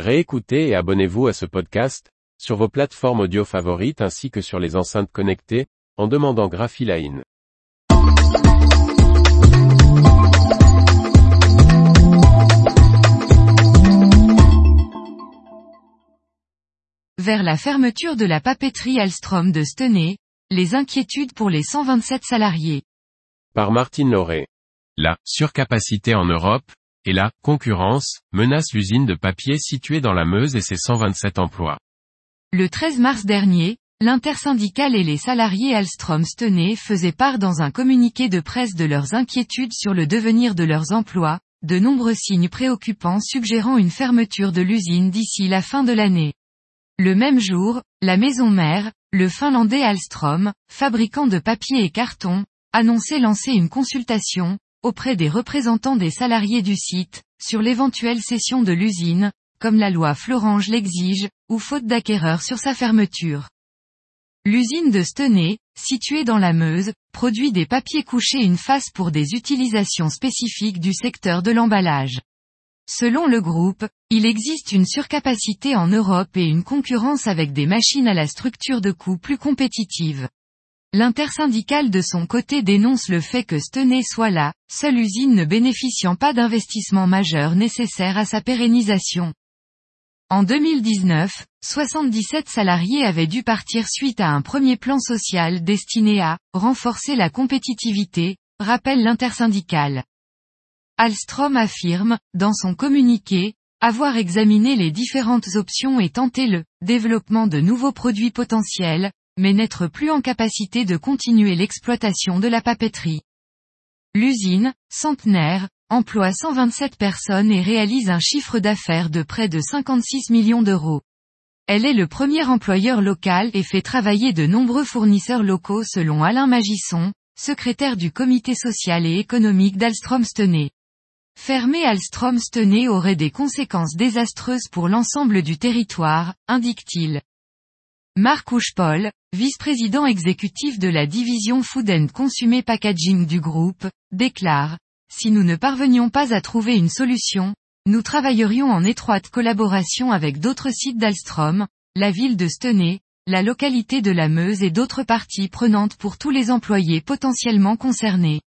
Réécoutez et abonnez-vous à ce podcast, sur vos plateformes audio favorites ainsi que sur les enceintes connectées, en demandant Graphiline. Vers la fermeture de la papeterie Alstrom de Stenay, les inquiétudes pour les 127 salariés. Par Martine Lauré. La surcapacité en Europe, et la concurrence menace l'usine de papier située dans la Meuse et ses 127 emplois. Le 13 mars dernier, l'intersyndicale et les salariés Alstrom Stenay faisaient part dans un communiqué de presse de leurs inquiétudes sur le devenir de leurs emplois, de nombreux signes préoccupants suggérant une fermeture de l'usine d'ici la fin de l'année. Le même jour, la maison mère, le finlandais Alstrom, fabricant de papier et carton, annonçait lancer une consultation, auprès des représentants des salariés du site, sur l'éventuelle cession de l'usine, comme la loi Florange l'exige, ou faute d'acquéreur sur sa fermeture. L'usine de Stenay, située dans la Meuse, produit des papiers couchés une face pour des utilisations spécifiques du secteur de l'emballage. Selon le groupe, il existe une surcapacité en Europe et une concurrence avec des machines à la structure de coût plus compétitive. L'intersyndicale de son côté dénonce le fait que Stenay soit la seule usine ne bénéficiant pas d'investissements majeurs nécessaires à sa pérennisation. En 2019, 77 salariés avaient dû partir suite à un premier plan social destiné à renforcer la compétitivité, rappelle l'intersyndicale. Alstrom affirme, dans son communiqué, avoir examiné les différentes options et tenté le développement de nouveaux produits potentiels, mais n'être plus en capacité de continuer l'exploitation de la papeterie. L'usine, centenaire, emploie 127 personnes et réalise un chiffre d'affaires de près de 56 millions d'euros. Elle est le premier employeur local et fait travailler de nombreux fournisseurs locaux selon Alain Magisson, secrétaire du comité social et économique d'Alstrom Stenay. Fermer Alstrom Stenay aurait des conséquences désastreuses pour l'ensemble du territoire, indique-t-il. Marc Ouchepol, vice-président exécutif de la division Food and Consumer Packaging du groupe, déclare, Si nous ne parvenions pas à trouver une solution, nous travaillerions en étroite collaboration avec d'autres sites d'Alstrom, la ville de Stenay, la localité de la Meuse et d'autres parties prenantes pour tous les employés potentiellement concernés.